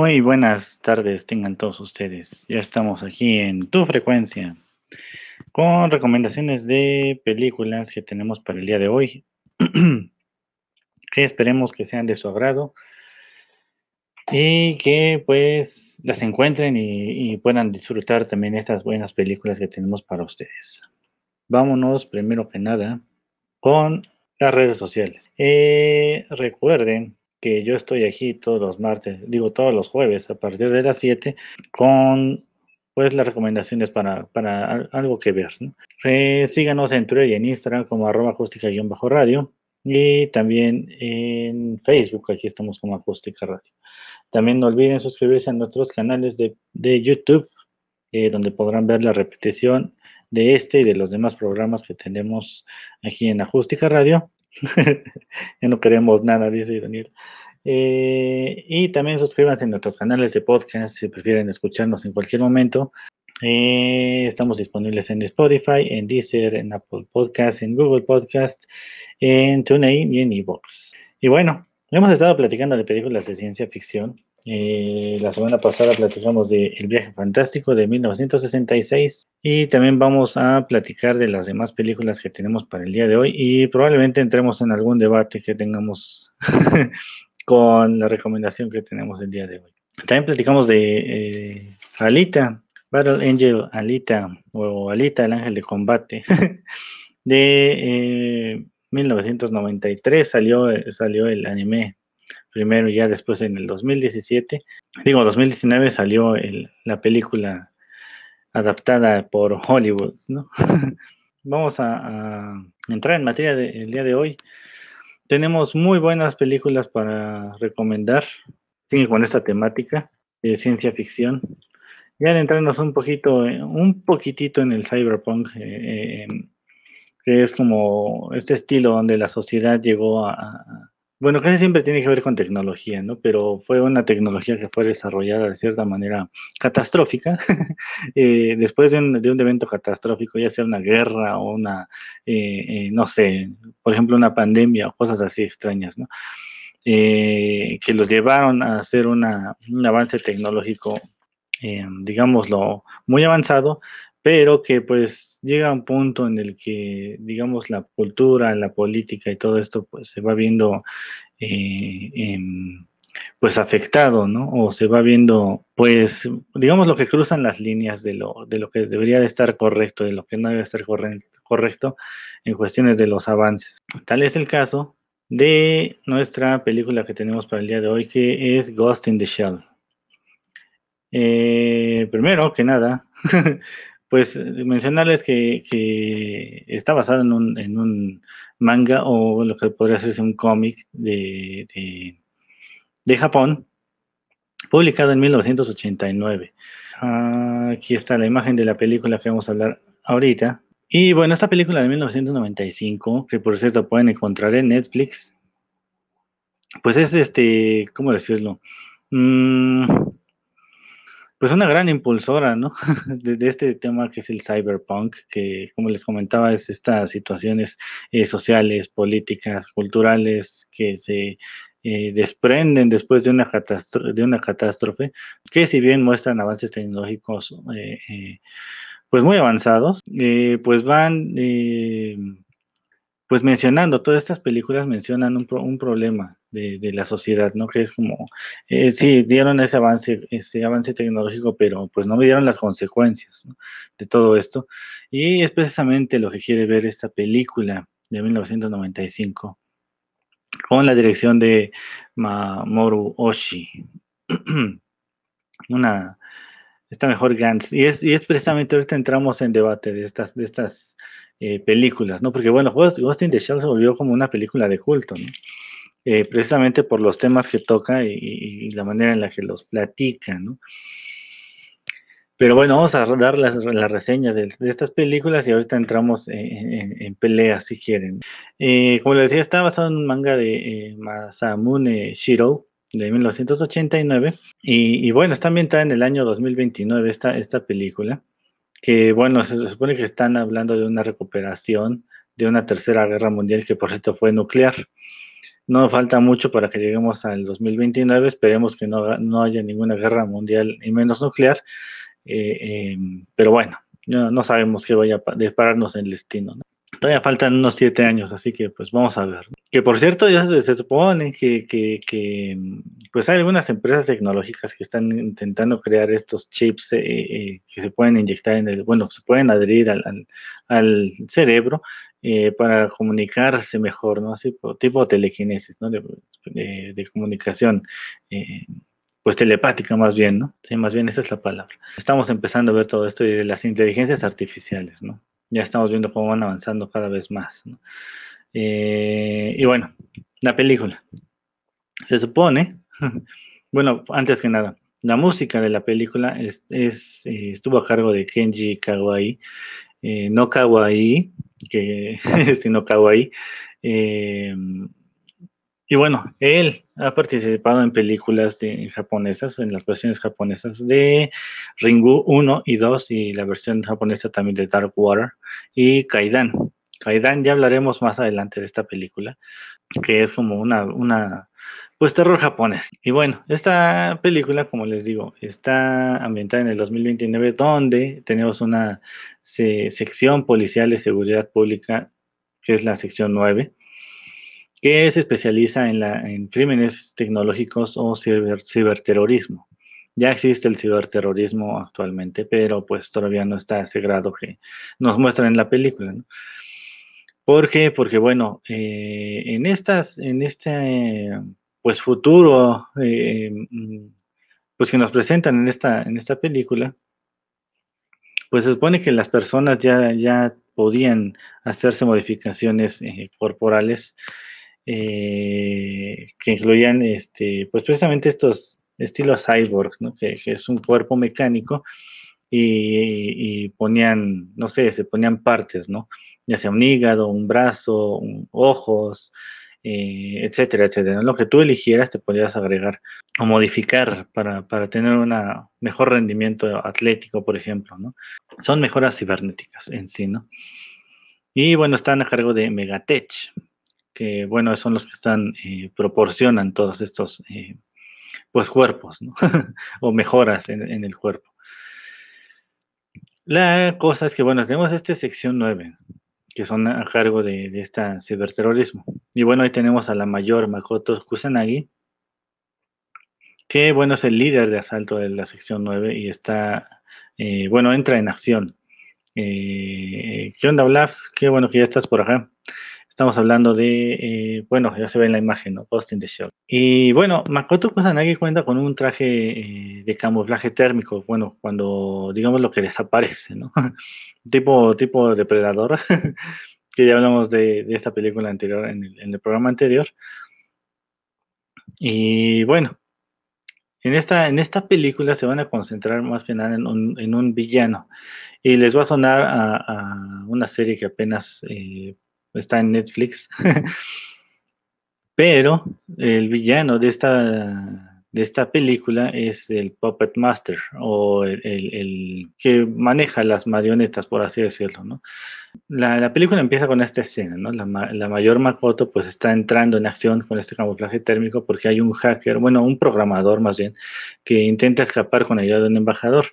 Muy buenas tardes tengan todos ustedes. Ya estamos aquí en tu frecuencia con recomendaciones de películas que tenemos para el día de hoy. que esperemos que sean de su agrado y que pues las encuentren y, puedan disfrutar también estas buenas películas que tenemos para ustedes. Vámonos primero que nada con las redes sociales. Eh, recuerden que yo estoy aquí todos los martes, digo todos los jueves a partir de las 7 con pues las recomendaciones para, para algo que ver. Eh, síganos en Twitter y en Instagram como arroba acústica-radio y también en Facebook, aquí estamos como acústica radio. También no olviden suscribirse a nuestros canales de, YouTube, eh, donde podrán ver la repetición de este y de los demás programas que tenemos aquí en Acústica Radio. ya no queremos nada, dice Daniel. Eh, y también suscríbanse a nuestros canales de podcast si prefieren escucharnos en cualquier momento. Eh, estamos disponibles en Spotify, en Deezer, en Apple Podcast, en Google Podcast, en TuneIn y en eBooks. Y bueno, hemos estado platicando de películas de ciencia ficción eh, la semana pasada platicamos de El viaje fantástico de 1966 y también vamos a platicar de las demás películas que tenemos para el día de hoy y probablemente entremos en algún debate que tengamos con la recomendación que tenemos el día de hoy. También platicamos de eh, Alita, Battle Angel Alita o Alita, el ángel de combate de 1993 eh, salió, salió el anime primero y ya después en el 2017, digo 2019 salió la película adaptada por Hollywood, ¿no? Vamos a, entrar en materia del día de hoy. Tenemos muy buenas películas para recomendar, sigue con esta temática de ciencia ficción. Ya de entrarnos un poquito, un poquitito en el cyberpunk, eh, eh, que es como este estilo donde la sociedad llegó a, bueno, casi siempre tiene que ver con tecnología, ¿no? Pero fue una tecnología que fue desarrollada de cierta manera catastrófica, eh, después de un, evento catastrófico, ya sea una guerra o una, eh, eh, no sé, por ejemplo, una pandemia o cosas así extrañas, ¿no? que los llevaron a hacer un avance tecnológico, digámoslo, muy avanzado, pero que pues llega un punto en el que, digamos, la cultura, la política y todo esto, pues se va viendo, eh, pues afectado, ¿no? O se va viendo, pues, digamos, lo que cruzan las líneas de lo, de lo que debería de estar correcto, de lo que no debe estar correcto en cuestiones de los avances. Tal es el caso de nuestra película que tenemos para el día de hoy, que es Ghost in the Shell. Eh, primero que nada, pues mencionarles que, está basado en un, manga o lo que podría ser un cómic de, de, Japón, publicado en 1989. aquí está la imagen de la película que vamos a hablar ahorita. Y bueno, esta película de 1995, que por cierto pueden encontrar en Netflix, pues es este, ¿cómo decirlo? Mm, pues una gran impulsora, ¿no? De, este tema que es el cyberpunk, que como les comentaba es estas situaciones eh, sociales, políticas, culturales que se eh, desprenden después de una, de una catástrofe, que si bien muestran avances tecnológicos eh, pues muy avanzados, pues van pues mencionando, todas estas películas mencionan un, un problema de, la sociedad, ¿no? Que es como, eh, sí, dieron ese avance, ese avance tecnológico, pero pues no dieron las consecuencias de todo esto. Y es precisamente lo que quiere ver esta película de 1995, con la dirección de Mamoru Oshii. Una, esta mejor Gantz. Y es, y es precisamente ahorita entramos en debate de estas, de estas eh, películas, ¿no? Porque bueno, Ghost in the Shell se volvió como una película de culto, ¿no? eh, precisamente por los temas que toca y, la manera en la que los platica, ¿no? Pero bueno, vamos a dar las, reseñas de, estas películas y ahorita entramos en, peleas si quieren. Eh, como les decía, está basado en un manga de Masamune Shiro de 1989 y, bueno, está ambientada en el año 2029 esta, esta película, que bueno, se supone que están hablando de una recuperación de una tercera guerra mundial que por cierto fue nuclear. No falta mucho para que lleguemos al 2029, esperemos que no, no haya ninguna guerra mundial y menos nuclear, eh, em, pero bueno, no, sabemos qué vaya a dispararnos el destino. Todavía faltan unos siete años, así que pues vamos a ver. Que por cierto, ya se, supone que, que, pues hay algunas empresas tecnológicas que están intentando crear estos chips eh, eh, que se pueden inyectar en el, bueno, se pueden adherir al, al, cerebro para comunicarse mejor, ¿no? Así, tipo telequinesis, ¿no? De, de comunicación pues telepática más bien, ¿no? Sí, más bien esa es la palabra. Estamos empezando a ver todo esto de las inteligencias artificiales, ¿no? Ya estamos viendo cómo van avanzando cada vez más, ¿no? Eh, y bueno, la película. Se supone, bueno, antes que nada, la música de la película es, eh, estuvo a cargo de Kenji Kawai, eh, no Kawai, que, sino Kawai. Y bueno, él ha participado en películas japonesas, en las versiones japonesas de Ringu 1 y 2 y la versión japonesa también de Dark Water y Kaidan. Kaidan ya hablaremos más adelante de esta película, que es como una, una pues terror japonés. Y bueno, esta película, como les digo, está ambientada en el 2029, donde tenemos una sección policial de seguridad pública, que es la sección 9 que se especializa en, la, en crímenes tecnológicos o ciberterrorismo. Ya existe el ciberterrorismo actualmente, pero pues todavía no está ese grado que nos muestran en la película. ¿no? ¿Por qué? Porque bueno, eh, en estas, en este pues futuro eh, pues que nos presentan en esta, en esta película, pues se supone que las personas ya, ya podían hacerse modificaciones eh, corporales eh, que incluían este, pues precisamente estos estilos cyborg, ¿no? que, es un cuerpo mecánico y, ponían, no sé, se ponían partes, ¿no? Ya sea un hígado, un brazo, ojos, eh, etcétera, etcétera. Lo que tú eligieras te podías agregar o modificar para, para tener un mejor rendimiento atlético, por ejemplo, ¿no? Son mejoras cibernéticas en sí, ¿no? Y bueno, están a cargo de Megatech, que bueno, son los que están, eh, proporcionan todos estos, eh, pues cuerpos, ¿no? o mejoras en, el cuerpo. La cosa es que, bueno, tenemos esta sección 9, que son a cargo de, esta ciberterrorismo. Y bueno, ahí tenemos a la mayor Makoto Kusanagi, que bueno, es el líder de asalto de la sección 9 y está, eh, bueno, entra en acción. ¿Qué onda, Olaf? Qué bueno que ya estás por acá. Estamos hablando de, eh, bueno, ya se ve en la imagen, ¿no? Post in the show. Y bueno, Makoto Kusanagi cuenta con un traje eh, de camuflaje térmico, bueno, cuando digamos lo que desaparece, ¿no? tipo, tipo depredador, que ya hablamos de, de esta película anterior, en el, en el, programa anterior. Y bueno, en esta, en esta película se van a concentrar más bien en un, en un villano. Y les va a sonar a, a una serie que apenas eh, está en Netflix. Pero el villano de esta, de esta película es el Puppet Master o el, que maneja las marionetas, por así decirlo. ¿no? La, película empieza con esta escena, ¿no? La, la, mayor Makoto pues está entrando en acción con este camuflaje térmico porque hay un hacker, bueno, un programador más bien, que intenta escapar con ayuda de un embajador.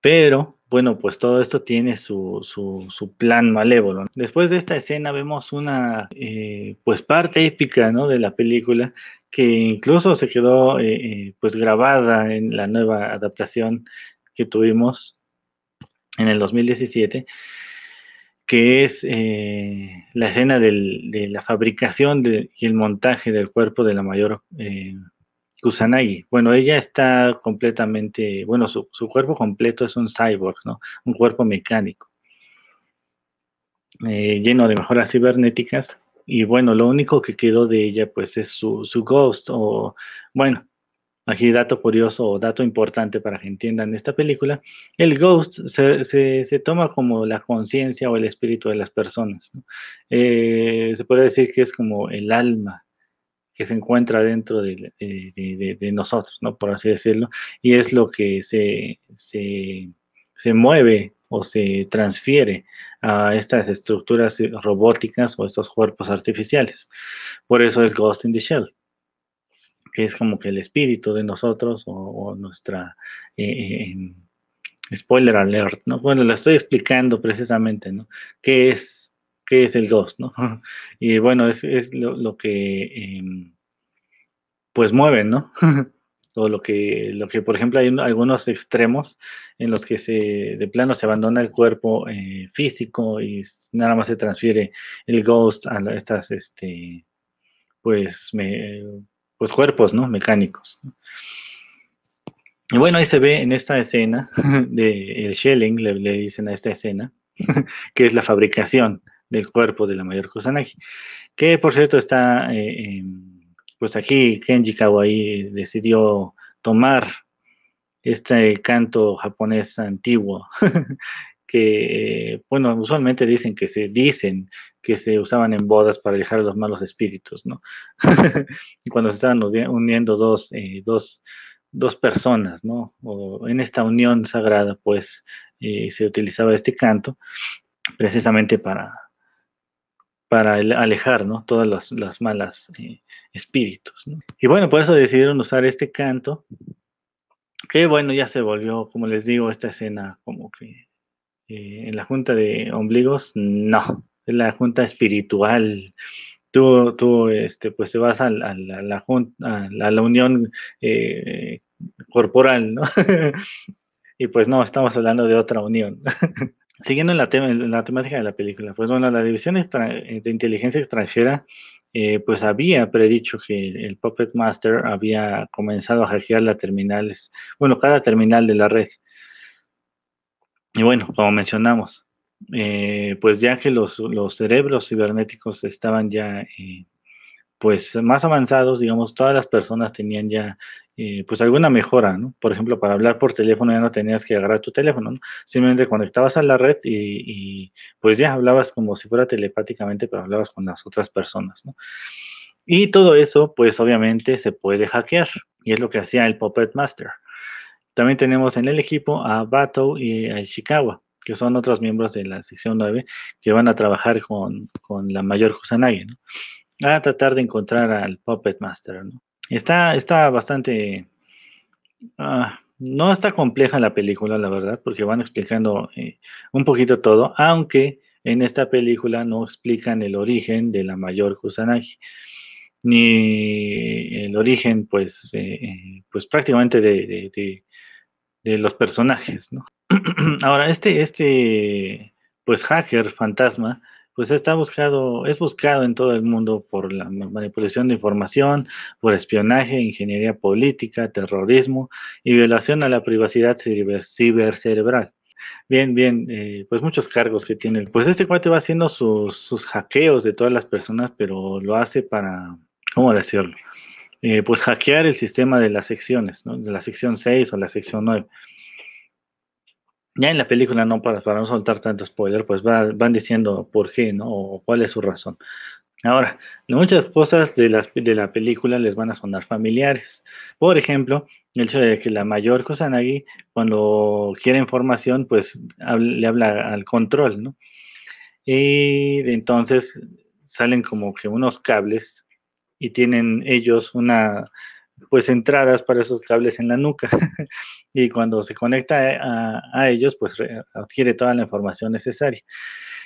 Pero bueno, pues todo esto tiene su, su, plan malévolo. Después de esta escena vemos una eh, pues parte épica ¿no? de la película que incluso se quedó eh, eh, pues grabada en la nueva adaptación que tuvimos en el 2017 que es la escena de la fabricación y el montaje del cuerpo de la mayor Kusanagi. Bueno, ella está completamente, bueno, su, cuerpo completo es un cyborg, ¿no? Un cuerpo mecánico, eh, lleno de mejoras cibernéticas y bueno, lo único que quedó de ella pues es su, su ghost o bueno, aquí dato curioso o dato importante para que entiendan esta película, el ghost se, se, toma como la conciencia o el espíritu de las personas. Eh, se puede decir que es como el alma que se encuentra dentro de, de, de, nosotros, ¿no? por así decirlo, y es lo que se, se, se mueve o se transfiere a estas estructuras robóticas o estos cuerpos artificiales. Por eso es Ghost in the Shell que es como que el espíritu de nosotros o, nuestra eh, eh, spoiler alert, ¿no? Bueno, la estoy explicando precisamente, ¿no? ¿Qué es, qué es el ghost, ¿no? Y bueno, es, lo, que em, pues mueven, ¿no? o lo que, lo que, por ejemplo, hay algunos extremos en los que se, de plano se abandona el cuerpo eh, físico y nada más se transfiere el ghost a estas, este, pues, me, pues cuerpos, ¿no? Mecánicos. Y bueno, ahí se ve en esta escena de el shelling, le, dicen a esta escena, que es la fabricación del cuerpo de la mayor Kusanagi, que por cierto está, eh, pues aquí Kenji Kawai decidió tomar este canto japonés antiguo, que, bueno, usualmente dicen que se dicen que se usaban en bodas para alejar los malos espíritus, ¿no? y cuando se estaban uniendo dos, eh, dos, dos, personas, ¿no? O en esta unión sagrada, pues eh, se utilizaba este canto precisamente para, para alejar, ¿no? Todas las, las malas eh, espíritus. Y bueno, por eso decidieron usar este canto, que bueno, ya se volvió, como les digo, esta escena como que en la junta de ombligos, no, es la junta espiritual. Tú, tú este, pues te vas a, la, la, a la, unión eh, corporal, ¿no? y pues no, estamos hablando de otra unión. Siguiendo en la, la temática de la película, pues bueno, la División de Inteligencia Extranjera eh, pues había predicho que el Puppet Master había comenzado a hackear las terminales, bueno, cada terminal de la red. Y bueno, como mencionamos, eh, pues ya que los, cerebros cibernéticos estaban ya eh, pues más avanzados, digamos, todas las personas tenían ya eh, pues alguna mejora, ¿no? Por ejemplo, para hablar por teléfono ya no tenías que agarrar tu teléfono, ¿no? Simplemente conectabas a la red y, pues ya hablabas como si fuera telepáticamente, pero hablabas con las otras personas, ¿no? Y todo eso, pues obviamente se puede hackear, y es lo que hacía el Puppet Master. También tenemos en el equipo a Bato y a Ishikawa que son otros miembros de la sección 9, que van a trabajar con, la mayor Kusanagi, ¿no? A tratar de encontrar al Puppet Master, ¿no? Está, está bastante... Ah, no está compleja la película, la verdad, porque van explicando eh, un poquito todo, aunque en esta película no explican el origen de la mayor Kusanagi, ni el origen, pues, eh, pues prácticamente de, de los personajes, ¿no? Ahora, este, este, pues hacker fantasma, pues está buscado, es buscado en todo el mundo por la manipulación de información, por espionaje, ingeniería política, terrorismo y violación a la privacidad cibercerebral. Bien, bien, eh, pues muchos cargos que tiene. Pues este cuate va haciendo sus, sus hackeos de todas las personas, pero lo hace para, ¿cómo decirlo? Eh, pues hackear el sistema de las secciones, ¿no? De la sección 6 o la sección 9 ya en la película, no para, para no soltar tanto spoiler, pues van diciendo por qué, ¿no? O cuál es su razón. Ahora, muchas cosas de, las, de la película les van a sonar familiares. Por ejemplo, el hecho de que la mayor Kusanagi, cuando quiere información, pues le habla al control, ¿no? Y entonces salen como que unos cables y tienen ellos una, pues entradas para esos cables en la nuca. y cuando se conecta a, ellos, pues adquiere toda la información necesaria.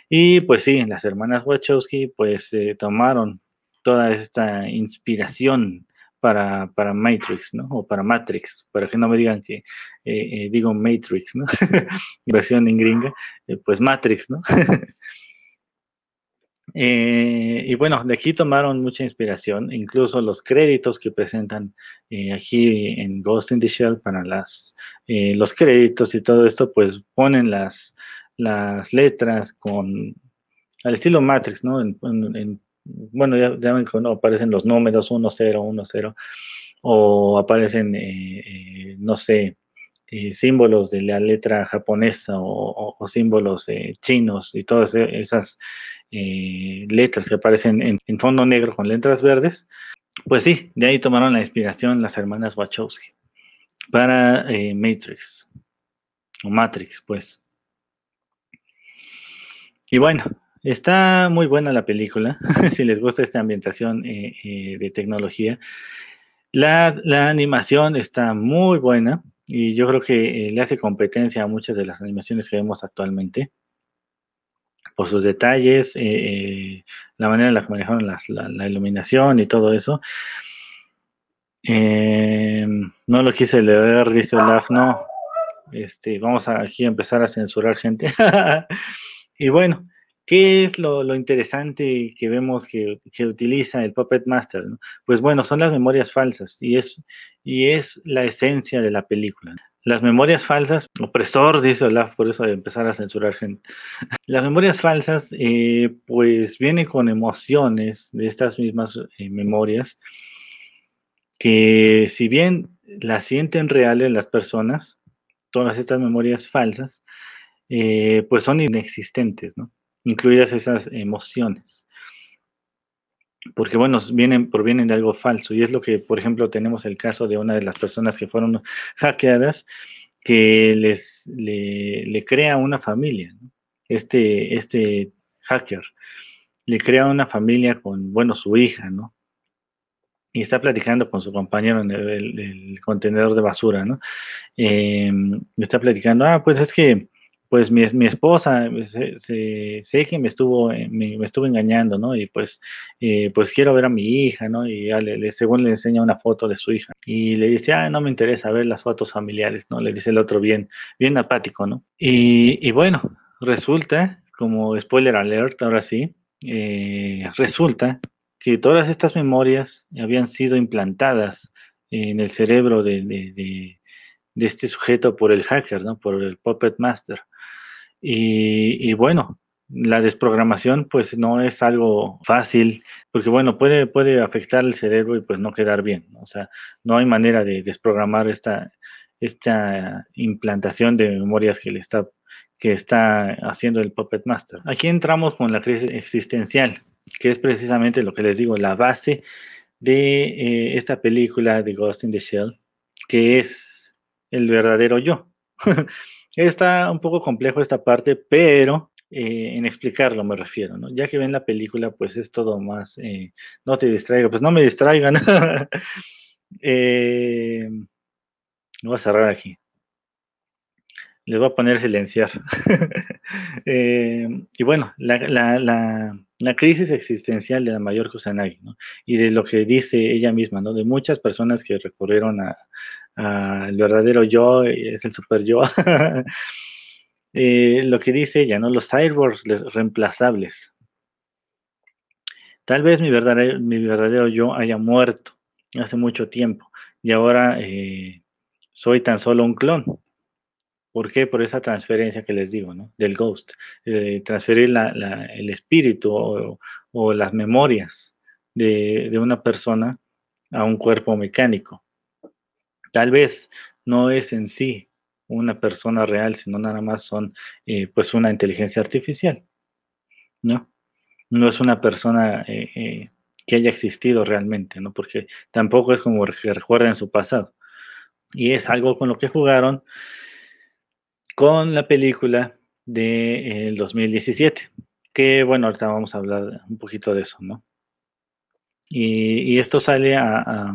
Y pues sí, las hermanas Wachowski pues eh, tomaron toda esta inspiración para, para, Matrix, ¿no? O para Matrix, para que no me digan que eh, eh, digo Matrix, ¿no? Versión en gringa, pues Matrix, ¿no? Eh, y bueno, de aquí tomaron mucha inspiración, incluso los créditos que presentan eh, aquí en Ghost in the Shell para las, eh, los créditos y todo esto, pues ponen las, las letras con al estilo Matrix, ¿no? En, bueno, ya, ya ven aparecen los números 1, 0, 1, 0, o aparecen, eh, no sé, símbolos de la letra japonesa o, símbolos chinos y todas e, esas letras que aparecen en, fondo negro con letras verdes, pues sí, de ahí tomaron la inspiración las hermanas Wachowski para Matrix, o Matrix, pues. Y bueno, está muy buena la película, si les gusta esta ambientación de tecnología. La, animación está muy buena y yo creo que eh, le hace competencia a muchas de las animaciones que vemos actualmente por sus detalles, eh, eh, la manera en la que manejaron la, iluminación y todo eso. no lo quise leer, dice Olaf, no. Este, vamos a aquí a empezar a censurar gente. y bueno, ¿Qué es lo, interesante que vemos que, utiliza el Puppet Master? Pues bueno, son las memorias falsas y es, y es la esencia de la película. Las memorias falsas, opresor, dice Olaf, por eso de empezar a censurar gente. Las memorias falsas, eh, pues vienen con emociones de estas mismas eh, memorias, que si bien las sienten reales las personas, todas estas memorias falsas, eh, pues son inexistentes, ¿no? incluidas esas emociones. Porque, bueno, vienen, provienen de algo falso. Y es lo que, por ejemplo, tenemos el caso de una de las personas que fueron hackeadas, que les le, crea una familia. Este, este hacker le crea una familia con, bueno, su hija, ¿no? Y está platicando con su compañero en el, contenedor de basura, ¿no? Eh, está platicando, ah, pues es que pues mi, mi esposa se, sé que me estuvo, eh, me, estuvo engañando, ¿no? Y pues, eh, pues quiero ver a mi hija, ¿no? Y le, según le enseña una foto de su hija. Y le dice, ah, no me interesa ver las fotos familiares, ¿no? Le dice el otro bien, bien apático, ¿no? Y, y bueno, resulta, como spoiler alert, ahora sí, eh, resulta que todas estas memorias habían sido implantadas en el cerebro de, de, de, de este sujeto por el hacker, ¿no? Por el Puppet Master. Y, bueno, la desprogramación pues no es algo fácil, porque bueno, puede, puede afectar el cerebro y pues no quedar bien. O sea, no hay manera de desprogramar esta, esta implantación de memorias que le está que está haciendo el Puppet Master. Aquí entramos con la crisis existencial, que es precisamente lo que les digo, la base de eh, esta película de Ghost in the Shell, que es el verdadero yo. Está un poco complejo esta parte, pero eh, en explicarlo me refiero, ¿no? Ya que ven la película, pues es todo más, eh, no te distraiga, pues no me distraigan. eh, voy a cerrar aquí. Les voy a poner silenciar. Eh, y bueno, la, la, crisis existencial de la mayor Kusanagi, ¿no? Y de lo que dice ella misma, ¿no? De muchas personas que recurrieron a, el verdadero yo es el super yo. Eh, lo que dice ella, ¿no? Los cyborgs reemplazables. Tal vez mi verdadero, yo haya muerto hace mucho tiempo y ahora eh, soy tan solo un clon. ¿Por qué? Por esa transferencia que les digo, ¿no? Del ghost. Eh, transferir el espíritu o, las memorias de, una persona a un cuerpo mecánico. Tal vez no es en sí una persona real, sino nada más son eh, pues una inteligencia artificial, ¿no? No es una persona eh, eh, que haya existido realmente, ¿no? Porque tampoco es como que recuerden su pasado. Y es algo con lo que jugaron con la película del 2017, que bueno, ahorita vamos a hablar un poquito de eso, ¿no? Y, esto sale a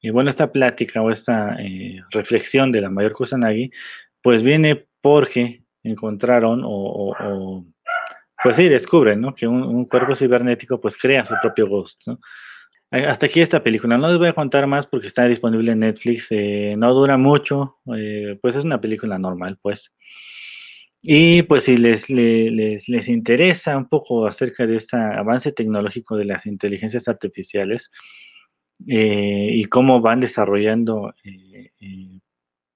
y bueno, esta plática o esta eh, reflexión de la mayor Kusanagi, pues viene porque encontraron o, pues sí, descubren, ¿no? Que un, cuerpo cibernético pues crea su propio ghost, ¿no? Hasta aquí esta película. No les voy a contar más porque está disponible en Netflix. Eh, no dura mucho. Eh, pues es una película normal, pues. Y pues si les, les, les, interesa un poco acerca de este avance tecnológico de las inteligencias artificiales, eh, y cómo van desarrollando, eh, eh,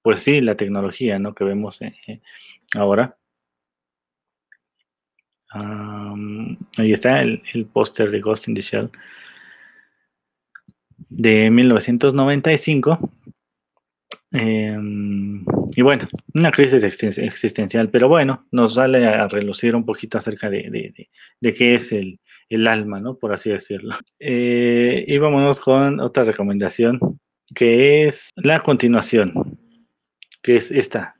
pues sí, la tecnología ¿no? que vemos ahora. Ahí está el, póster de Ghost in the Shell de 1995. Em, y bueno, una crisis existencial, pero bueno, nos sale a relucir un poquito acerca de, qué es el, alma, ¿no? Por así decirlo. Eh, y vámonos con otra recomendación, que es la continuación, que es esta,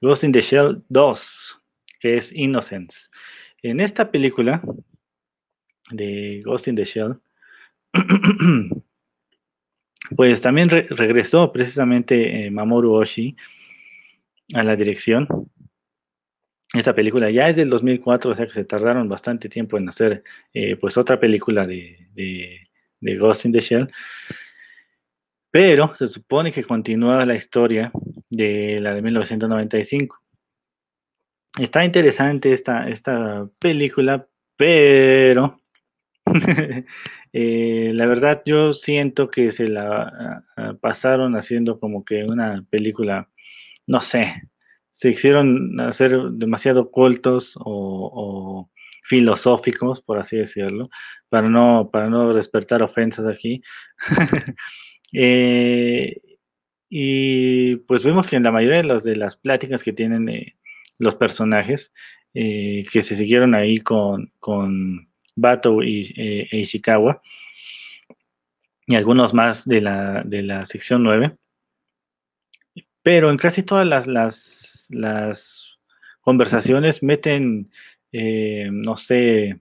Ghost in the Shell 2, que es Innocence. En esta película de Ghost in the Shell, pues también regresó precisamente eh, Mamoru Oshii a la dirección. Esta película ya es del 2004, o sea que se tardaron bastante tiempo en hacer eh, pues otra película de, de, Ghost in the Shell. Pero se supone que continúa la historia de la de 1995. Está interesante esta, esta película, pero eh, la verdad yo siento que se la ah, ah, pasaron haciendo como que una película, no sé, se hicieron hacer demasiado cultos o, filosóficos, por así decirlo, para no, para no despertar ofensas aquí. Eh, y pues vemos que en la mayoría de, los, de las pláticas que tienen eh, los personajes eh, que se siguieron ahí con, con Bato y e Ishikawa y algunos más de la, de la sección 9. Pero en casi todas las, las, las conversaciones meten, eh, no sé,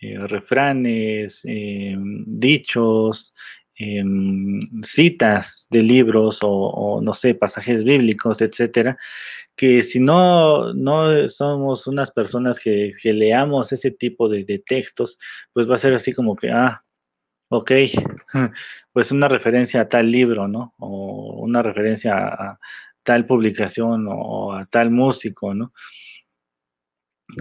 refranes, dichos, em, citas de libros o, no sé, pasajes bíblicos, etcétera, que si no, no somos unas personas que, leamos ese tipo de, textos, pues va a ser así como que, ah, ok, pues una referencia a tal libro, ¿no? O una referencia a, tal publicación o a tal músico, ¿no?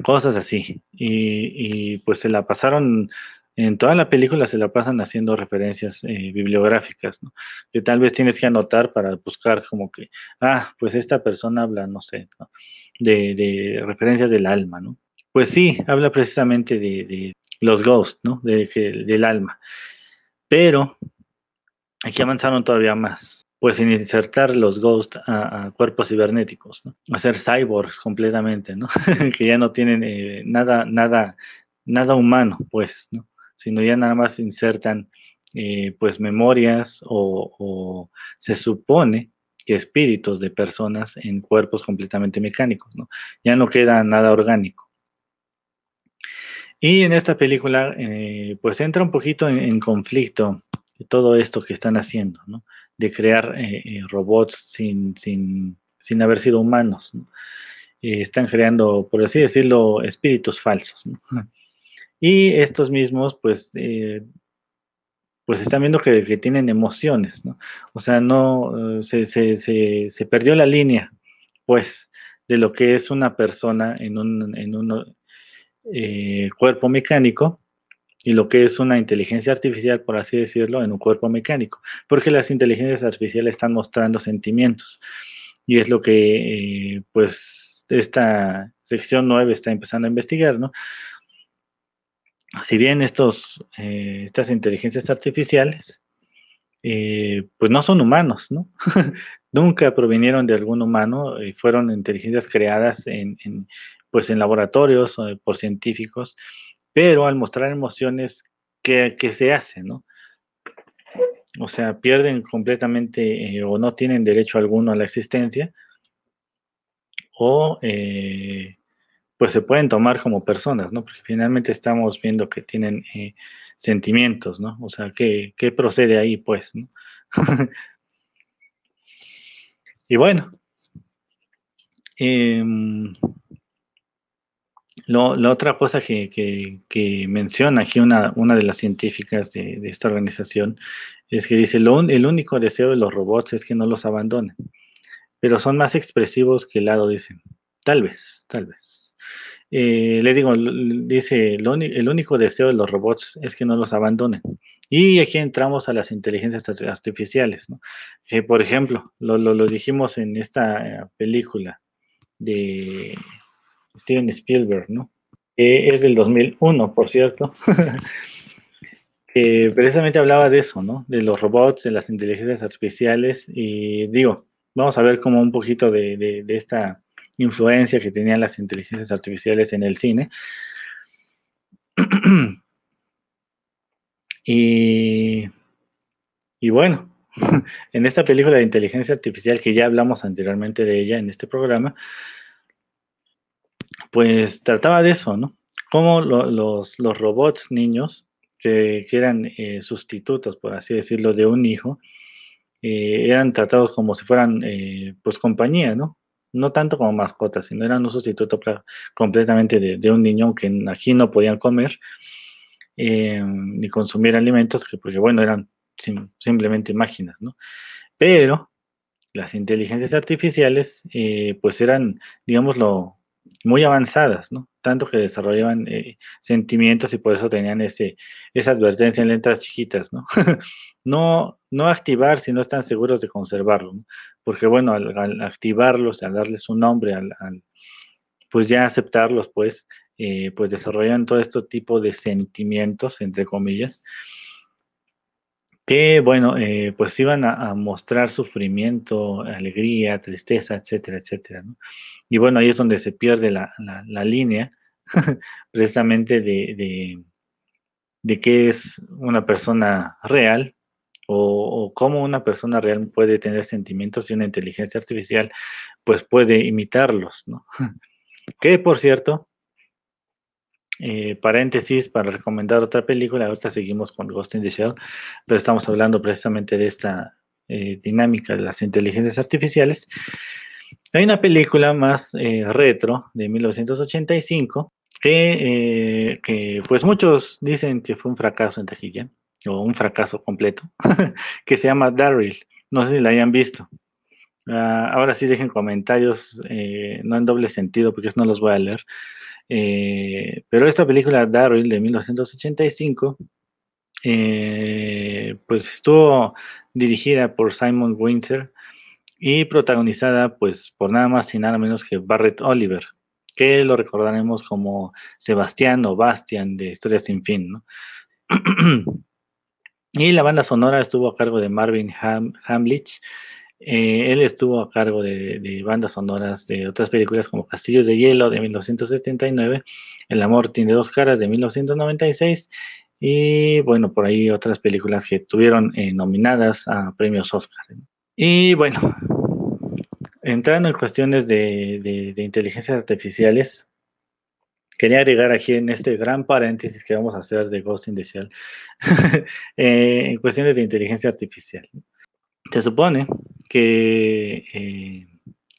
Cosas así. Y, pues se la pasaron en toda la película se la pasan haciendo referencias eh, bibliográficas, ¿no? Que tal vez tienes que anotar para buscar como que, ah, pues esta persona habla, no sé, de, referencias del alma, ¿no? Pues sí, habla precisamente de, los ghosts, ¿no? De, del alma. Pero aquí avanzaron todavía más, pues en insertar los ghosts a, cuerpos cibernéticos, ¿no? Hacer cyborgs completamente, ¿no? que ya no tienen eh, nada, nada, nada humano, pues, ¿no? sino ya nada más insertan eh, pues memorias o, se supone que espíritus de personas en cuerpos completamente mecánicos, ¿no? Ya no queda nada orgánico. Y en esta película, eh, pues entra un poquito en, conflicto de todo esto que están haciendo, ¿no? De crear eh, robots sin, sin, sin, haber sido humanos, están creando, por así decirlo, espíritus falsos, ¿no? Y estos mismos, pues, eh, pues están viendo que, tienen emociones, ¿no? O sea, no, eh, se, perdió la línea, pues, de lo que es una persona en un, en un eh, cuerpo mecánico y lo que es una inteligencia artificial, por así decirlo, en un cuerpo mecánico, porque las inteligencias artificiales están mostrando sentimientos y es lo que, pues, esta sección 9 está empezando a investigar, ¿no? si bien estos, eh, estas inteligencias artificiales, eh, pues no son humanos, ¿no? Nunca provinieron de algún humano, y fueron inteligencias creadas en, pues en laboratorios o por científicos, pero al mostrar emociones, ¿qué, se hace, no? O sea, pierden completamente eh, o no tienen derecho alguno a la existencia, o pues se pueden tomar como personas, ¿no? Porque finalmente estamos viendo que tienen eh, sentimientos, ¿no? O sea, ¿qué, procede ahí, pues, y bueno, em, la otra cosa que, menciona aquí una, una de las científicas de, esta organización es que dice, lo, el único deseo de los robots es que no los abandonen, pero son más expresivos que el lado, dicen. Tal vez, tal vez. Eh, les digo, dice, el único deseo de los robots es que no los abandonen. Y aquí entramos a las inteligencias artificiales, ¿no? Que, por ejemplo, lo, lo, dijimos en esta eh, película de Steven Spielberg, ¿no? es del 2001, por cierto, que precisamente hablaba de eso, ¿no? De los robots, de las inteligencias artificiales, y digo, vamos a ver como un poquito de, esta influencia que tenían las inteligencias artificiales en el cine. y, y bueno, en esta película de inteligencia artificial, que ya hablamos anteriormente de ella en este programa, pues trataba de eso, ¿no? Cómo los, robots niños, que, eran eh, sustitutos, por así decirlo, de un hijo, eh, eran tratados como si fueran, eh, pues, compañía, ¿no? No tanto como mascotas, sino eran un sustituto completamente de, un niño que aquí no podían comer ni consumir alimentos, que porque, bueno, eran simplemente máquinas, ¿no? Pero las inteligencias artificiales, pues eran, digámoslo, muy avanzadas, ¿no? Tanto que desarrollaban eh, sentimientos y por eso tenían ese, esa advertencia en letras chiquitas, ¿no? no, no activar si no están seguros de conservarlo. Porque bueno, al, activarlos, al darles un nombre, al, pues ya aceptarlos, pues, eh, pues desarrollan todo este tipo de sentimientos, entre comillas, que, bueno, eh, pues iban a, mostrar sufrimiento, alegría, tristeza, etcétera, etcétera. ¿no? Y bueno, ahí es donde se pierde la, línea precisamente de, de, qué es una persona real o, cómo una persona real puede tener sentimientos y una inteligencia artificial pues puede imitarlos, ¿no? que por cierto, eh, paréntesis para recomendar otra película, ahorita seguimos con Ghost in the Shell, pero estamos hablando precisamente de esta eh, dinámica de las inteligencias artificiales. Hay una película más eh, retro de 1985 que, que, pues muchos dicen que fue un fracaso en taquilla o un fracaso completo, que se llama Daryl. No sé si la hayan visto. Ah, ahora sí dejen comentarios, no en doble sentido porque no los voy a leer. Eh, pero esta película Daryl de 1985, eh, pues estuvo dirigida por Simon Winter y protagonizada pues por nada más y nada menos que Barrett Oliver, que lo recordaremos como Sebastián o Bastian de Historias sin fin, y la banda sonora estuvo a cargo de Marvin Hamlich, eh, él estuvo a cargo de, bandas sonoras de otras películas como Castillos de Hielo de 1979, El amor tiene dos caras de 1996 y bueno, por ahí otras películas que tuvieron eh, nominadas a premios Oscar. Y bueno, entrando en cuestiones de, inteligencias artificiales, quería agregar aquí en este gran paréntesis que vamos a hacer de Ghost in the Shell, eh, en cuestiones de inteligencia artificial. Se supone que eh,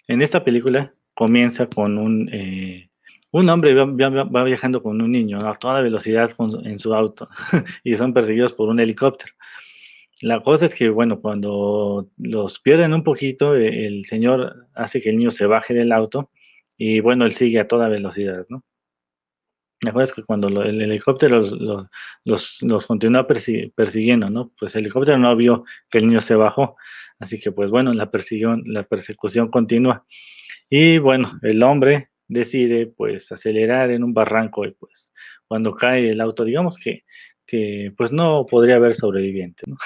en esta película comienza con un, eh, un hombre va, viajando con un niño a toda velocidad en su auto y son perseguidos por un helicóptero. La cosa es que, bueno, cuando los pierden un poquito, eh, el señor hace que el niño se baje del auto y, bueno, él sigue a toda velocidad, ¿no? Cosa es que cuando el helicóptero los, los, los continúa persiguiendo, ¿no? Pues el helicóptero no vio que el niño se bajó, Así que pues bueno, la persecución, la persecución continúa. Y bueno, el hombre decide pues acelerar en un barranco y pues cuando cae el auto, digamos que, que pues no podría haber sobreviviente. ¿no?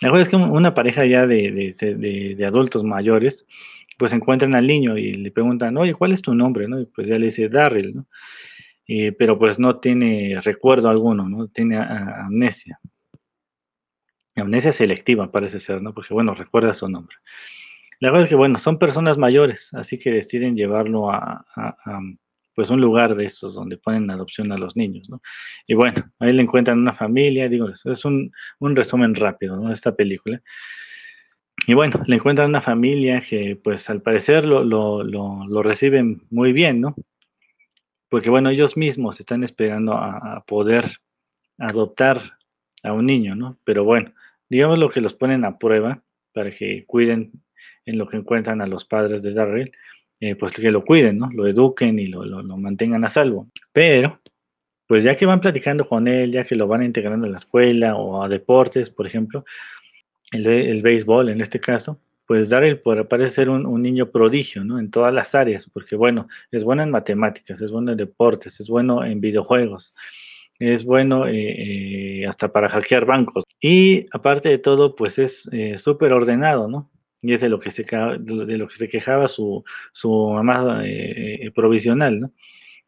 la verdad es que una pareja ya de, de, adultos mayores pues encuentran al niño y le preguntan, oye, ¿cuál es tu nombre? ¿no? Y pues ya le dice Darryl, ¿no? Eh, pero pues no tiene recuerdo alguno, ¿no? Tiene amnesia amnesia selectiva parece ser, ¿no? Porque, bueno, recuerda su nombre. La verdad es que, bueno, son personas mayores, así que deciden llevarlo a, pues un lugar de estos donde ponen adopción a los niños, ¿no? Y bueno, ahí le encuentran una familia, digo, es un, resumen rápido, ¿no? Esta película. Y bueno, le encuentran una familia que, pues, al parecer lo, lo, reciben muy bien, ¿no? Porque, bueno, ellos mismos están esperando a poder adoptar a un niño, ¿no? Pero bueno, digamos lo que los ponen a prueba para que cuiden en lo que encuentran a los padres de Darryl, eh, pues que lo cuiden, ¿no? Lo eduquen y lo, mantengan a salvo. Pero, pues ya que van platicando con él, ya que lo van integrando en la escuela o a deportes, por ejemplo, el, el béisbol en este caso, pues Daryl parece ser un, niño prodigio, ¿no? En todas las áreas, porque bueno, es bueno en matemáticas, es bueno en deportes, es bueno en videojuegos, es bueno eh, eh, hasta para hackear bancos. Y aparte de todo, pues es eh, súper ordenado, ¿no? Y es de lo que se, de lo que se quejaba su, su mamá provisional, ¿no?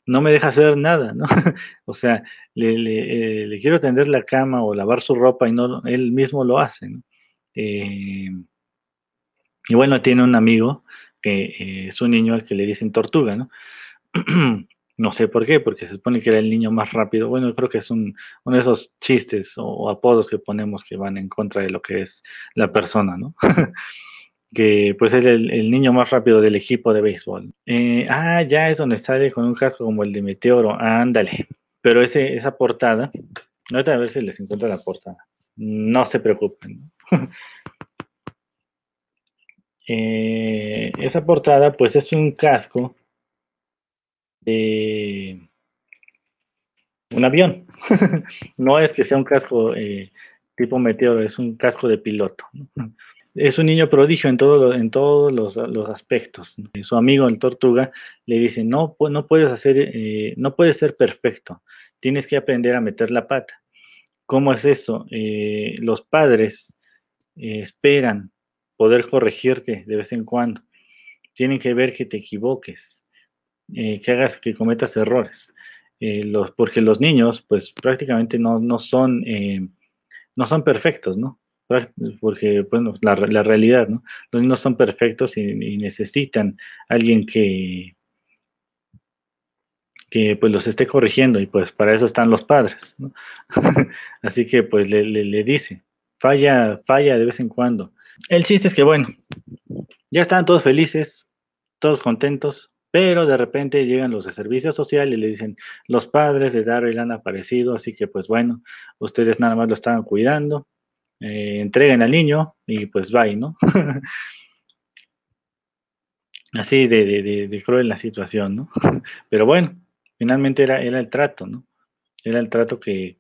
No me deja hacer nada, ¿no? o sea, le, le, quiero tender la cama o lavar su ropa y no, él mismo lo hace, ¿no? Y bueno, tiene un amigo que es un niño al que le dicen tortuga, ¿no? No sé por qué, porque se supone que era el niño más rápido. Bueno, creo que es un, uno de esos chistes o, apodos que ponemos que van en contra de lo que es la persona, ¿no? que pues es el, niño más rápido del equipo de béisbol. Eh, ah, ya es donde sale con un casco como el de Meteoro. ándale. Pero ese, esa portada, ahorita a ver si les encuentro la portada. No se preocupen. Eh, esa portada, pues es un casco de un avión. no es que sea un casco eh, tipo meteoro, es un casco de piloto. Es un niño prodigio en, en todos los, aspectos. Su amigo, el tortuga, le dice, no, no puedes hacer, eh, no puedes ser perfecto, tienes que aprender a meter la pata. ¿Cómo es eso? Los padres esperan poder corregirte de vez en cuando. Tienen que ver que te equivoques eh, que hagas que cometas errores. Eh, los, porque los niños, pues prácticamente no, no son, eh, no son perfectos, ¿no? Porque, bueno, la, la, realidad, ¿no? Los niños son perfectos y, necesitan alguien que, que pues los esté corrigiendo y pues para eso están los padres, ¿no? Así que pues le, le, le, dice, falla, falla de vez en cuando. El chiste es que bueno, ya están todos felices, todos contentos, pero de repente llegan los de servicio social y le dicen, los padres de Daryl han aparecido, así que pues bueno, ustedes nada más lo estaban cuidando, eh, entreguen al niño y pues bye, ¿no? así de, de, cruel la situación, ¿no? pero bueno, finalmente era, era el trato, ¿no? Era el trato que,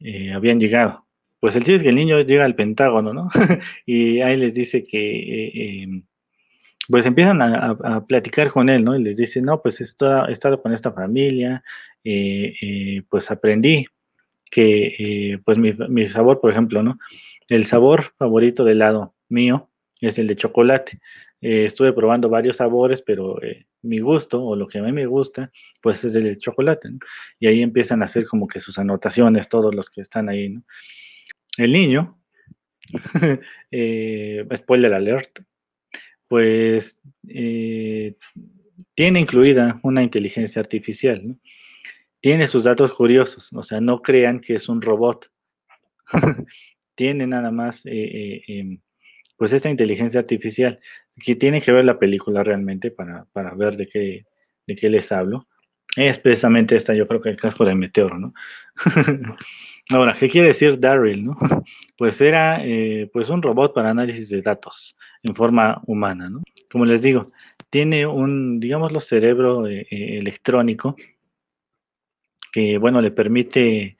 eh, habían llegado. Pues el chiste es que el niño llega al Pentágono, ¿no? y ahí les dice que... Eh, em, pues empiezan a, platicar con él, ¿no? Y les dice, no, pues he estado, con esta familia, eh, eh, pues aprendí que, pues mi, sabor, por ejemplo, ¿no? El sabor favorito del helado mío es el de chocolate. estuve probando varios sabores, pero mi gusto, o lo que a mí me gusta, pues es el de chocolate, ¿no? Y ahí empiezan a hacer como que sus anotaciones, todos los que están ahí, ¿no? El niño, spoiler alert, pues eh, tiene incluida una inteligencia artificial, tiene sus datos curiosos, o sea, no crean que es un robot, tiene nada más, eh, eh, em, pues esta inteligencia artificial, que tiene que ver la película realmente para, ver de qué, de qué les hablo. Es precisamente esta, yo creo que el casco de meteoro, ¿no? Ahora, ¿qué quiere decir Daryl? Pues era pues un robot para análisis de datos en forma humana, ¿no? Como les digo, tiene un, digámoslo, cerebro eh, eh, electrónico que, bueno, le permite,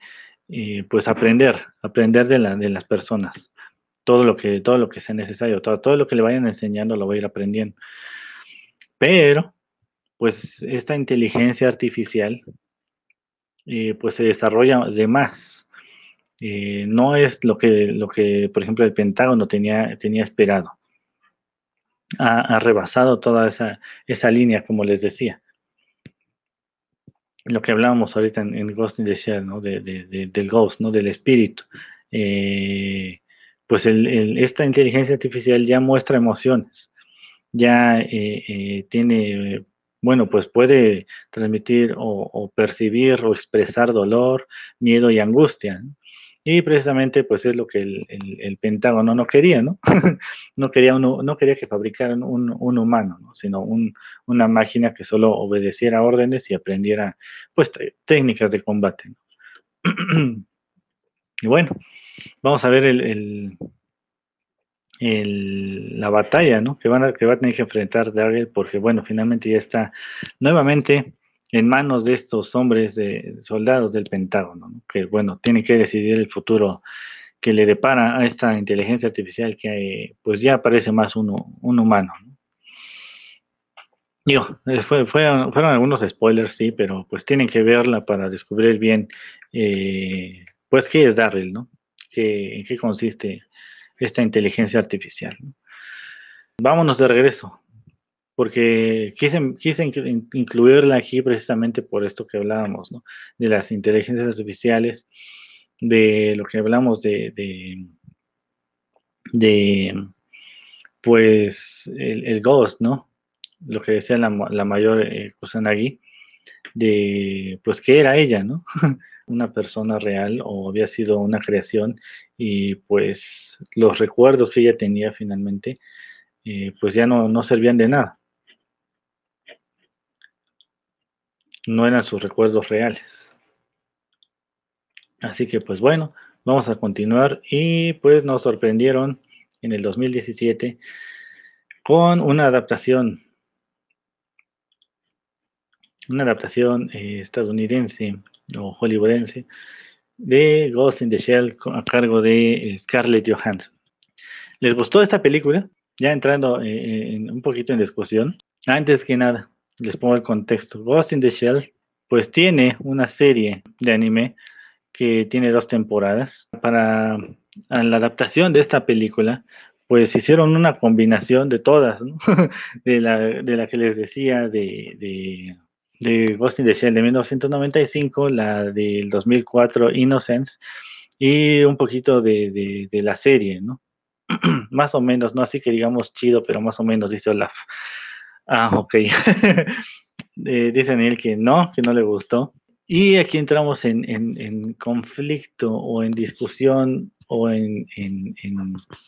eh, pues, aprender, aprender de, la, de las personas. Todo lo que, todo lo que sea necesario, todo, todo lo que le vayan enseñando lo va a ir aprendiendo. Pero, pues, esta inteligencia artificial, pues, se desarrolla de más. No es lo que, lo que, por ejemplo, el Pentágono tenía, tenía esperado ha, rebasado toda esa, esa, línea, como les decía. Lo que hablábamos ahorita en, Ghost in the Shell, ¿no? De, del Ghost, ¿no? Del espíritu. Eh, pues esta inteligencia artificial ya muestra emociones, ya eh, eh, tiene, bueno, pues puede transmitir o, o, percibir o expresar dolor, miedo y angustia. ¿no? Y precisamente pues es lo que el, Pentágono no quería, ¿no? no, quería uno, no quería que fabricaran un, humano, ¿no? sino una máquina que solo obedeciera órdenes y aprendiera pues técnicas de combate. y bueno, vamos a ver el, la batalla ¿no? que, van a, que va a tener que enfrentar Daryl porque bueno, finalmente ya está nuevamente en manos de estos hombres, de soldados del Pentágono, que bueno, tienen que decidir el futuro que le depara a esta inteligencia artificial que pues ya parece más un humano. Digo, fueron, algunos spoilers, sí, pero pues tienen que verla para descubrir bien, eh, pues, qué es Darryl, ¿no? ¿En qué consiste esta inteligencia artificial? Vámonos de regreso, porque quise, incluirla aquí precisamente por esto que hablábamos, ¿no? De las inteligencias artificiales, de lo que hablamos de, de, pues, el, Ghost, ¿no? lo que decía la, mayor eh, Kusanagi, de pues que era ella, ¿no? una persona real o había sido una creación y pues los recuerdos que ella tenía finalmente eh, pues ya no, no servían de nada. No eran sus recuerdos reales. Así que pues bueno, vamos a continuar y pues nos sorprendieron en el 2017 con una adaptación una adaptación eh, estadounidense o hollywoodense de Ghost in the Shell a cargo de eh, Scarlett Johansson. ¿Les gustó esta película? Ya entrando eh, en un poquito en discusión. Antes que nada, les pongo el contexto. Ghost in the Shell, pues tiene una serie de anime que tiene dos temporadas. Para la adaptación de esta película, pues hicieron una combinación de todas, de, la, de, la, que les decía, de de Ghost in the Shell de 1995, la del 2004 Innocence y un poquito de, la serie, ¿no? más o menos, no así que digamos chido, pero más o menos dice Olaf. Ah, ok. eh, dice Daniel que no, que no le gustó. Y aquí entramos en, conflicto o en discusión o en, en,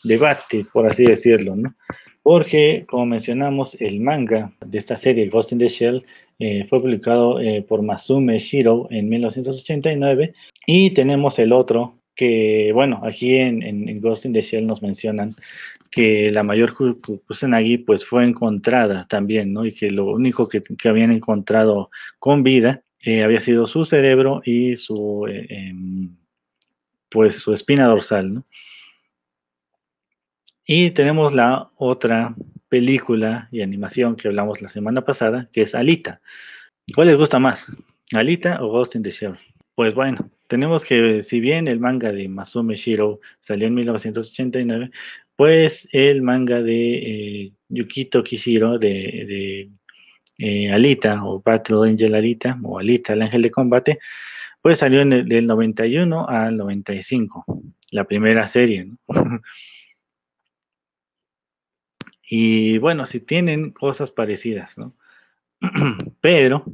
debate, por así decirlo, ¿no? Porque, como mencionamos, el manga de esta serie, Ghost in the Shell, eh, fue publicado eh, por Masume Shiro en 1989 y tenemos el otro que, bueno, aquí en, Ghost in the Shell nos mencionan que la mayor Kusanagi pues fue encontrada también, ¿no? Y que lo único que, habían encontrado con vida eh, había sido su cerebro y su, em, pues su espina dorsal, ¿no? Y tenemos la otra película y animación que hablamos la semana pasada, que es Alita. ¿Cuál les gusta más? ¿Alita o Ghost in the Shell? Pues bueno, tenemos que, si bien el manga de Masume Shiro salió en 1989, pues el manga de eh, Yukito Kishiro de, eh, Alita o Battle Angel Alita o Alita, el ángel de combate, pues salió en el, del 91 al 95, la primera serie. ¿no? Y bueno, si tienen cosas parecidas, ¿no? Pero,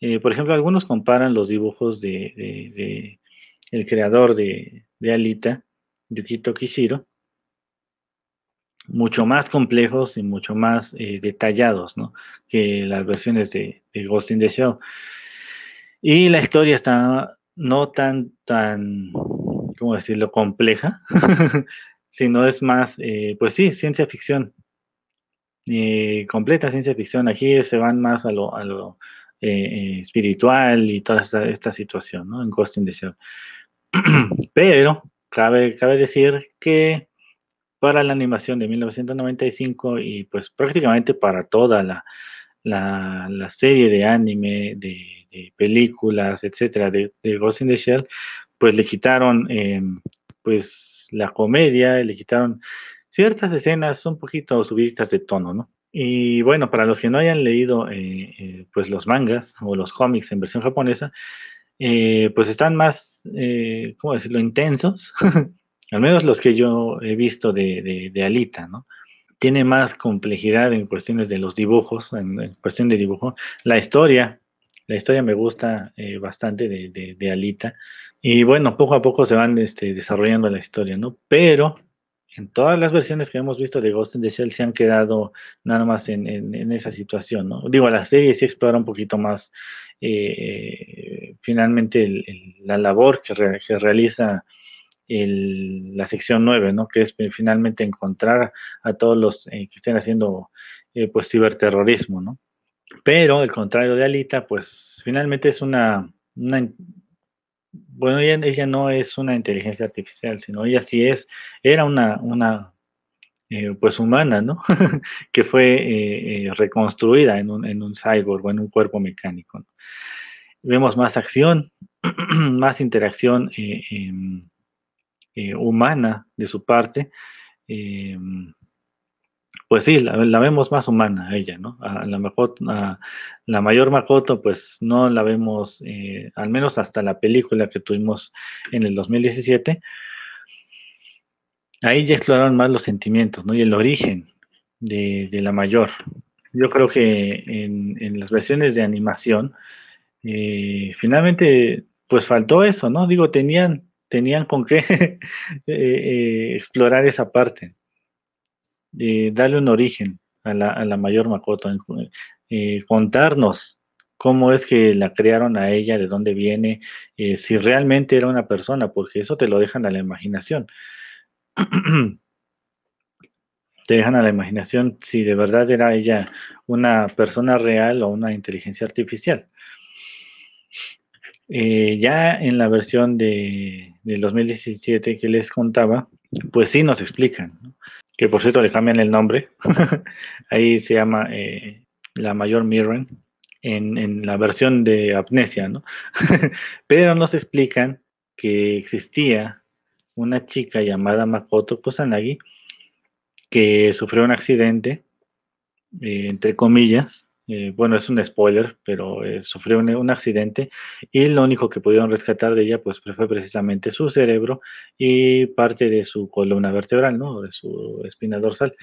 eh, por ejemplo, algunos comparan los dibujos de, el creador de, Alita, Yukito Kishiro, mucho más complejos y mucho más eh, detallados, ¿no? Que las versiones de, Ghost in the Shell. Y la historia está no tan, tan, ¿cómo decirlo?, compleja, sino es más, eh, pues sí, ciencia ficción, completa ciencia ficción. Aquí se van más a lo, a lo eh, eh, espiritual y toda esta, situación, ¿no? En Ghost in the Shell. Pero cabe, cabe decir que para la animación de 1995 y pues prácticamente para toda la, la, serie de anime, de, películas, etcétera, de, Ghost in the Shell, pues le quitaron em, pues la comedia, le quitaron ciertas escenas un poquito subidas de tono, ¿no? Y bueno, para los que no hayan leído eh, eh, pues los mangas o los cómics en versión japonesa, eh, pues están más, ¿cómo decirlo?, intensos, al menos los que yo he visto de, de, Alita, ¿no? Tiene más complejidad en cuestiones de los dibujos, en, cuestión de dibujo. La historia, la historia me gusta bastante de, de, Alita. Y bueno, poco a poco se van este, desarrollando la historia, ¿no? Pero en todas las versiones que hemos visto de Ghost in the Shell se han quedado nada más en, esa situación, ¿no? Digo, la serie sí explora un poquito más eh, finalmente la labor que, realiza la sección 9, ¿no? Que es finalmente encontrar a todos los eh, que estén haciendo eh, pues ciberterrorismo, ¿no? Pero el contrario de Alita, pues finalmente es una, bueno, ella, no es una inteligencia artificial, sino ella sí es, era una, una eh, pues humana, ¿no? que fue eh, eh, reconstruida en un, en un, cyborg o en un cuerpo mecánico. Vemos más acción, más interacción em, humana de su parte. Em, pues sí, la, vemos más humana a ella, ¿no? La, mejor, la mayor Makoto, pues no la vemos, al menos hasta la película que tuvimos en el 2017, ahí ya exploraron más los sentimientos, ¿no? Y el origen de, la mayor. Yo creo que en, las versiones de animación, eh, finalmente, pues faltó eso, ¿no? Digo, tenían, tenían con qué eh, eh, explorar esa parte, darle un origen a la, mayor Makoto, contarnos cómo es que la crearon a ella, de dónde viene, si realmente era una persona, porque eso te lo dejan a la imaginación. te dejan a la imaginación si de verdad era ella una persona real o una inteligencia artificial. Eh, ya en la versión de, del 2017 que les contaba, pues sí nos explican, que por cierto le cambian el nombre, ahí se llama eh, la mayor Mirren, en, en, la versión de Amnesia, ¿no? pero nos explican que existía una chica llamada Makoto Kusanagi que sufrió un accidente, eh, entre comillas, eh, bueno, es un spoiler, pero eh, sufrió un, accidente y lo único que pudieron rescatar de ella pues fue precisamente su cerebro y parte de su columna vertebral, ¿no? De su espina dorsal.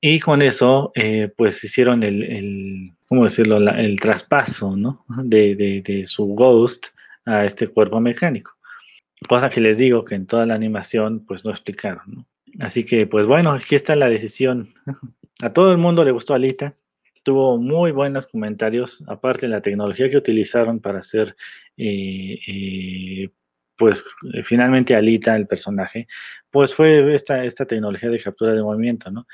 Y con eso, pues hicieron el, ¿cómo decirlo?, el traspaso, ¿no? De, su ghost a este cuerpo mecánico. Cosa que les digo que en toda la animación pues no explicaron. Así que pues bueno, aquí está la decisión. A todo el mundo le gustó Alita. Tuvo muy buenos comentarios, aparte de la tecnología que utilizaron para hacer eh, eh, pues finalmente Alita, el personaje, pues fue esta, esta tecnología de captura de movimiento, ¿no?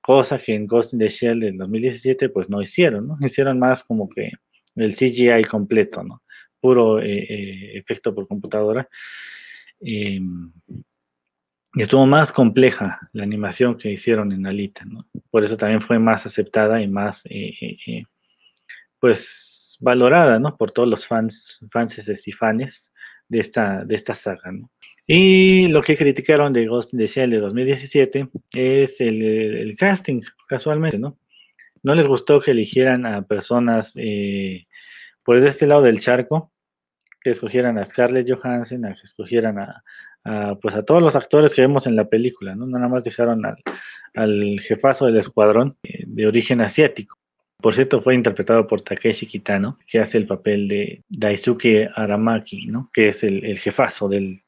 Cosa que en Ghost in the Shell del 2017 pues no hicieron, ¿no? Hicieron más como que el CGI completo, ¿no? puro eh, eh, efecto por computadora. Y estuvo más compleja la animación que hicieron en Alita, ¿no? Por eso también fue más aceptada y más, eh, pues, valorada. Por todos los fans, fans y fans de esta, de esta saga. Y lo que criticaron de Ghost in the Shell de 2017 es el, el casting, casualmente, ¿no? No les gustó que eligieran a personas, pues, de este lado del charco, que escogieran a Scarlett Johansson, a que escogieran a, pues a todos los actores que vemos en la película, ¿no? Nada más dejaron al, jefazo del escuadrón eh, de origen asiático. Por cierto, fue interpretado por Takeshi Kitano, que hace el papel de Daisuke Aramaki, ¿no? Que es el, jefazo del,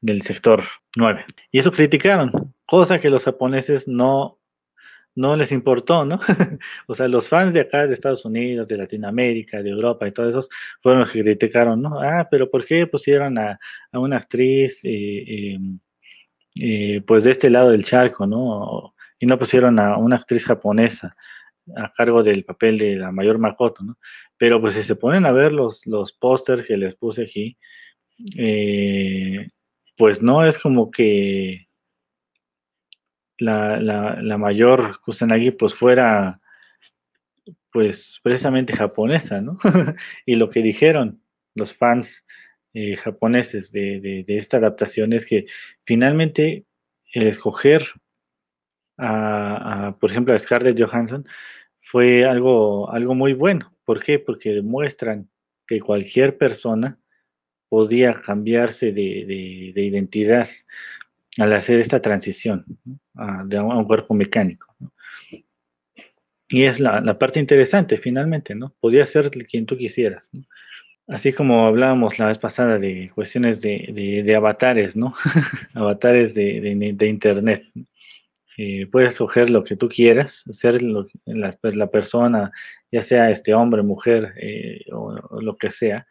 del sector 9. Y eso criticaron, cosa que los japoneses no no les importó, ¿no? o sea, los fans de acá, de Estados Unidos, de Latinoamérica, de Europa y todos esos, fueron los que criticaron, ¿no? Ah, pero ¿por qué pusieron a, una actriz, eh, em, eh, pues de este lado del charco, ¿no? Y no pusieron a una actriz japonesa a cargo del papel de la mayor Makoto, ¿no? Pero pues si se ponen a ver los, los pósters que les puse aquí, eh, pues no es como que la, la, mayor Kusanagi pues fuera pues precisamente japonesa, ¿no? y lo que dijeron los fans eh, japoneses de, esta adaptación es que finalmente el escoger a, por ejemplo, a Scarlett Johansson fue algo, algo muy bueno. ¿Por qué? Porque demuestran que cualquier persona podía cambiarse de, de identidad al hacer esta transición a, de un, cuerpo mecánico. Y es la, parte interesante, finalmente, ¿no? Podía ser quien tú quisieras, Así como hablábamos la vez pasada de cuestiones de, avatares, ¿no? avatares de, Internet. Eh, puedes escoger lo que tú quieras, ser la, persona, ya sea este hombre, mujer eh, o, lo que sea,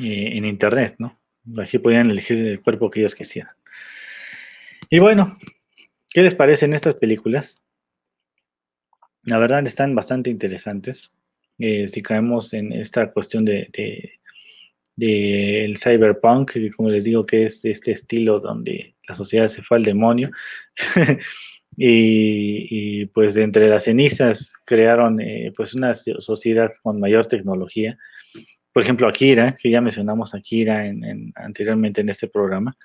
eh, en Internet, ¿no? Aquí podían elegir el cuerpo que ellos quisieran. Y bueno, ¿qué les parecen estas películas? La verdad están bastante interesantes. Eh, si caemos en esta cuestión de, del cyberpunk, que como les digo que es este estilo donde la sociedad se fue al demonio. y, pues entre las cenizas crearon eh, pues una sociedad con mayor tecnología. Por ejemplo, Akira, que ya mencionamos Akira en, anteriormente en este programa.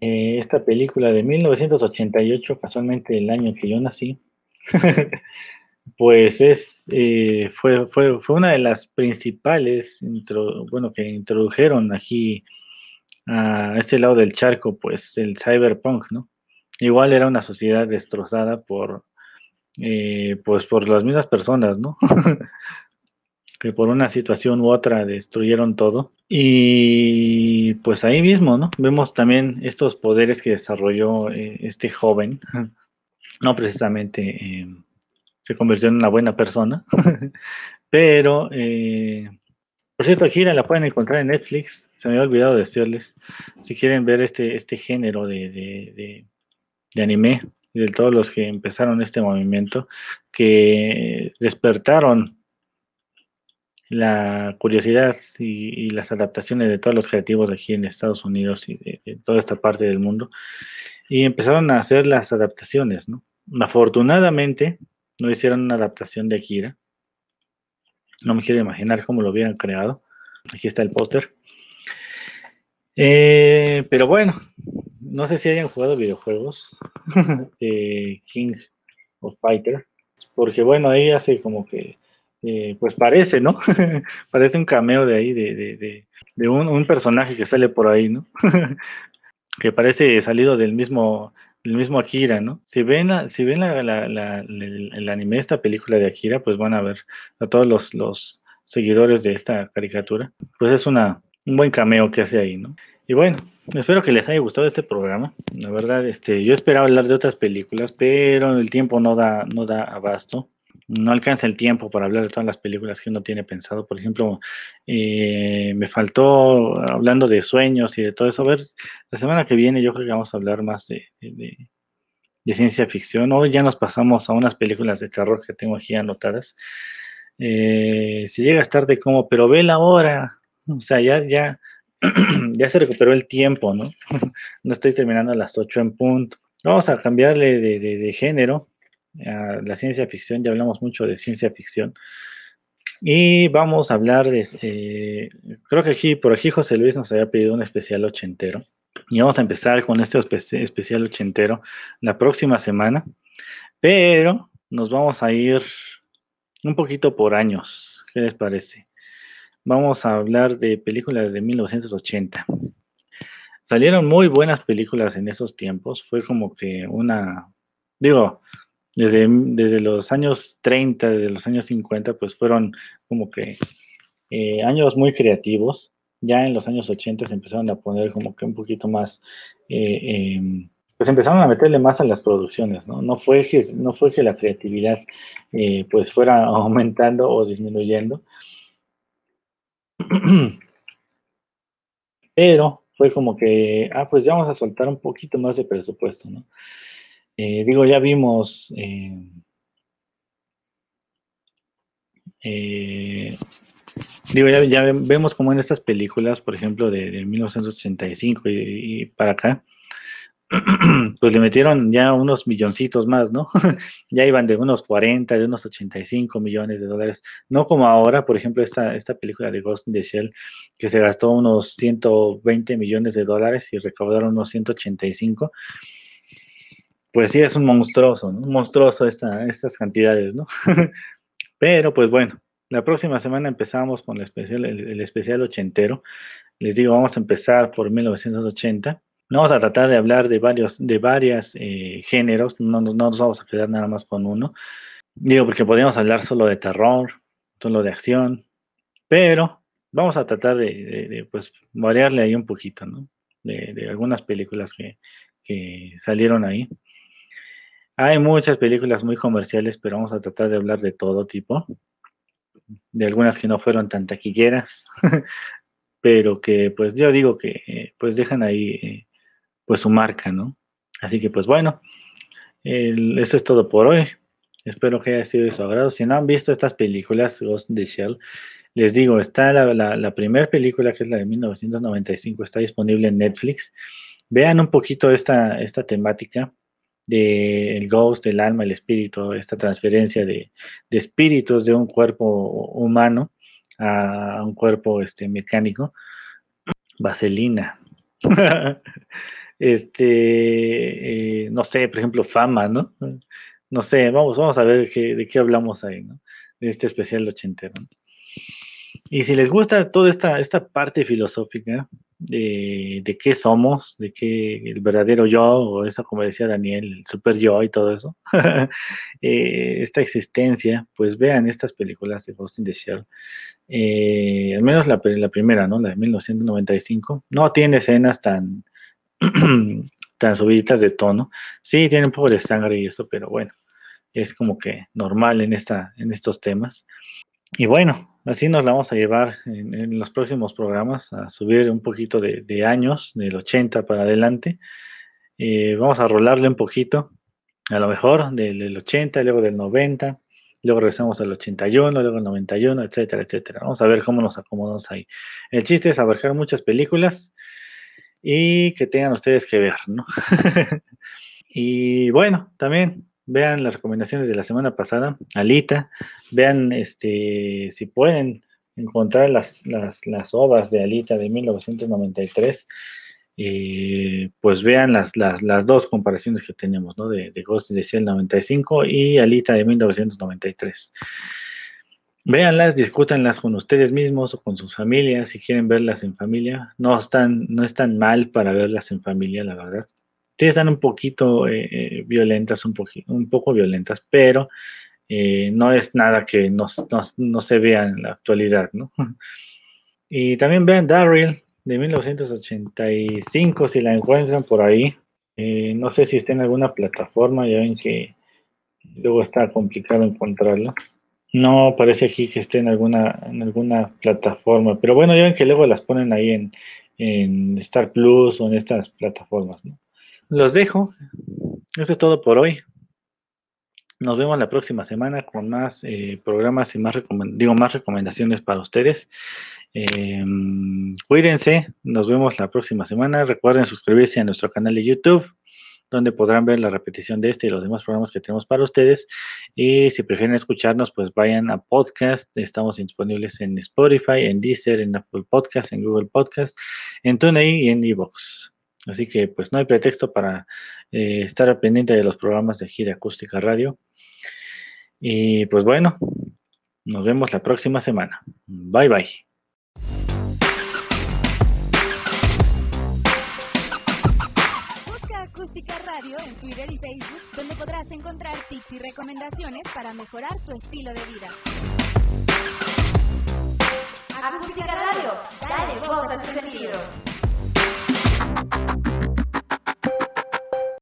Eh, esta película de 1988, casualmente el año que yo nací, pues es, eh, fue, fue, fue, una de las principales, bueno, que introdujeron aquí a este lado del charco, pues el cyberpunk, ¿no? Igual era una sociedad destrozada por, eh, pues por las mismas personas, ¿no? que por una situación u otra destruyeron todo. Y pues ahí mismo, ¿no? Vemos también estos poderes que desarrolló eh, este joven, no precisamente se convirtió en una buena persona. Pero, eh, por cierto, Akira la pueden encontrar en Netflix. Se me había olvidado decirles. Si quieren ver este, este género de, de, de, anime, de todos los que empezaron este movimiento, que despertaron la curiosidad y, las adaptaciones de todos los creativos aquí en Estados Unidos y de, toda esta parte del mundo, y empezaron a hacer las adaptaciones, ¿no? Afortunadamente, no hicieron una adaptación de Akira. No me quiero imaginar cómo lo hubieran creado. Aquí está el póster. Eh, pero bueno, no sé si hayan jugado videojuegos de King of Fighter, porque bueno, ahí hace como que, eh, pues parece, ¿no? parece un cameo de ahí, de, un, un, personaje que sale por ahí, ¿no? que parece salido del mismo el mismo Akira, ¿no? Si ven, si ven el, anime de esta película de Akira, pues van a ver a todos los, los seguidores de esta caricatura. Pues es una, un buen cameo que hace ahí, ¿no? Y bueno, espero que les haya gustado este programa. La verdad, este, yo esperaba hablar de otras películas, pero el tiempo no da, no da abasto no alcanza el tiempo para hablar de todas las películas que uno tiene pensado. Por ejemplo, eh, me faltó, hablando de sueños y de todo eso, a ver, la semana que viene yo creo que vamos a hablar más de, ciencia ficción. Hoy ya nos pasamos a unas películas de terror que tengo aquí anotadas. Eh, si llegas tarde, como, pero ve la hora. O sea, ya, ya, ya se recuperó el tiempo, ¿no? no estoy terminando a las 8 en punto. Vamos a cambiarle de género la ciencia ficción, ya hablamos mucho de ciencia ficción. Y vamos a hablar de, eh, creo que aquí, por aquí José Luis nos había pedido un especial ochentero. Y vamos a empezar con este especial ochentero la próxima semana. Pero nos vamos a ir un poquito por años. ¿Qué les parece? Vamos a hablar de películas de 1980. Salieron muy buenas películas en esos tiempos. Fue como que una, digo, desde, desde los años 30, desde los años 50, pues fueron como que eh, años muy creativos. Ya en los años 80 se empezaron a poner como que un poquito más, eh, em, pues empezaron a meterle más a las producciones, ¿no? No fue que, no fue que la creatividad eh, pues fuera aumentando o disminuyendo, pero fue como que, ah, pues ya vamos a soltar un poquito más de presupuesto, ¿no? Eh, digo, ya vimos eh, eh, digo, ya, vemos como en estas películas, por ejemplo, de, 1985 y, para acá, pues le metieron ya unos milloncitos más, ¿no? ya iban de unos 40, de unos 85 millones de dólares, no como ahora, por ejemplo, esta, esta película de Ghost in the Shell, que se gastó unos 120 millones de dólares y recaudaron unos 185 pues sí es un monstruoso, un monstruoso estas cantidades, ¿no? Pero pues bueno, la próxima semana empezamos con el especial, el, especial ochentero. Les digo, vamos a empezar por 1980. Vamos a tratar de hablar de varios, de varias eh, géneros, no, no, nos vamos a quedar nada más con uno. Digo, porque podríamos hablar solo de terror, solo de acción, pero vamos a tratar de, pues, variarle ahí un poquito, ¿no? De, algunas películas que, que salieron ahí. Hay muchas películas muy comerciales, pero vamos a tratar de hablar de todo tipo. De algunas que no fueron tan taquilleras, pero que pues yo digo que pues dejan ahí eh, pues su marca, ¿no? Así que pues bueno, eso es todo por hoy. Espero que haya sido de su agrado. Si no han visto estas películas, Ghost in the Shell, Les digo, está la, la, primera película, que es la de 1995, está disponible en Netflix. Vean un poquito esta, esta temática del ghost, del alma, el espíritu, esta transferencia de, de espíritus de un cuerpo humano a un cuerpo este, mecánico. Vaselina. este, eh, no sé, por ejemplo, fama, ¿no? No sé, vamos, vamos a ver de qué hablamos ahí, ¿no? De este especial ochentero. Y si les gusta toda esta, esta parte filosófica de, qué somos, de qué el verdadero yo, o eso como decía Daniel, el super yo y todo eso, eh, esta existencia, pues vean estas películas de Ghost in the Shell. Eh, al menos la, la, primera, ¿no? La de 1995. No tiene escenas tan, tan subiditas de tono. Sí, tiene un poco de sangre y eso, pero bueno, es como que normal en, esta, en estos temas. Y bueno, así nos la vamos a llevar en, los próximos programas, a subir un poquito de, años, del 80 para adelante. Eh, vamos a rolarle un poquito, a lo mejor del, 80, luego del 90, luego regresamos al 81, luego al 91, etcétera, etcétera. Vamos a ver cómo nos acomodamos ahí. El chiste es abarcar muchas películas y que tengan ustedes que ver, ¿no? y bueno, también vean las recomendaciones de la semana pasada, Alita, vean este si pueden encontrar las, las, las obras de Alita de 1993, eh, pues vean las, las, las, dos comparaciones que tenemos, ¿no? De, de Ghost in the Shell 95 y Alita de 1993. Véanlas, discútanlas con ustedes mismos o con sus familias, si quieren verlas en familia. No están, no están mal para verlas en familia, la verdad. Sí están un poquito eh, eh, violentas, un, un poco violentas, pero eh, no es nada que no, se vea en la actualidad, ¿no? Y también vean Daryl de 1985, si la encuentran por ahí. no sé si está en alguna plataforma, ya ven que luego está complicado encontrarlas. No parece aquí que esté en alguna, en alguna plataforma, pero bueno, ya ven que luego las ponen ahí en, en Star Plus o en estas plataformas. ¿no? Los dejo. Eso es todo por hoy. Nos vemos la próxima semana con más eh, programas y más, digo, más recomendaciones para ustedes. Em, cuídense, nos vemos la próxima semana. Recuerden suscribirse a nuestro canal de YouTube donde podrán ver la repetición de este y los demás programas que tenemos para ustedes. Y si prefieren escucharnos, pues vayan a podcast. Estamos disponibles en Spotify, en Deezer, en Apple Podcast, en Google Podcast, en TuneIn y en Evox. Así que pues no hay pretexto para eh, estar pendiente de los programas de Gira Acústica Radio. Y pues bueno, nos vemos la próxima semana. Bye bye. Acústica Radio en Twitter y Facebook, donde podrás encontrar tips y recomendaciones para mejorar tu estilo de vida. Acústica Radio, dale voz a tu sentido.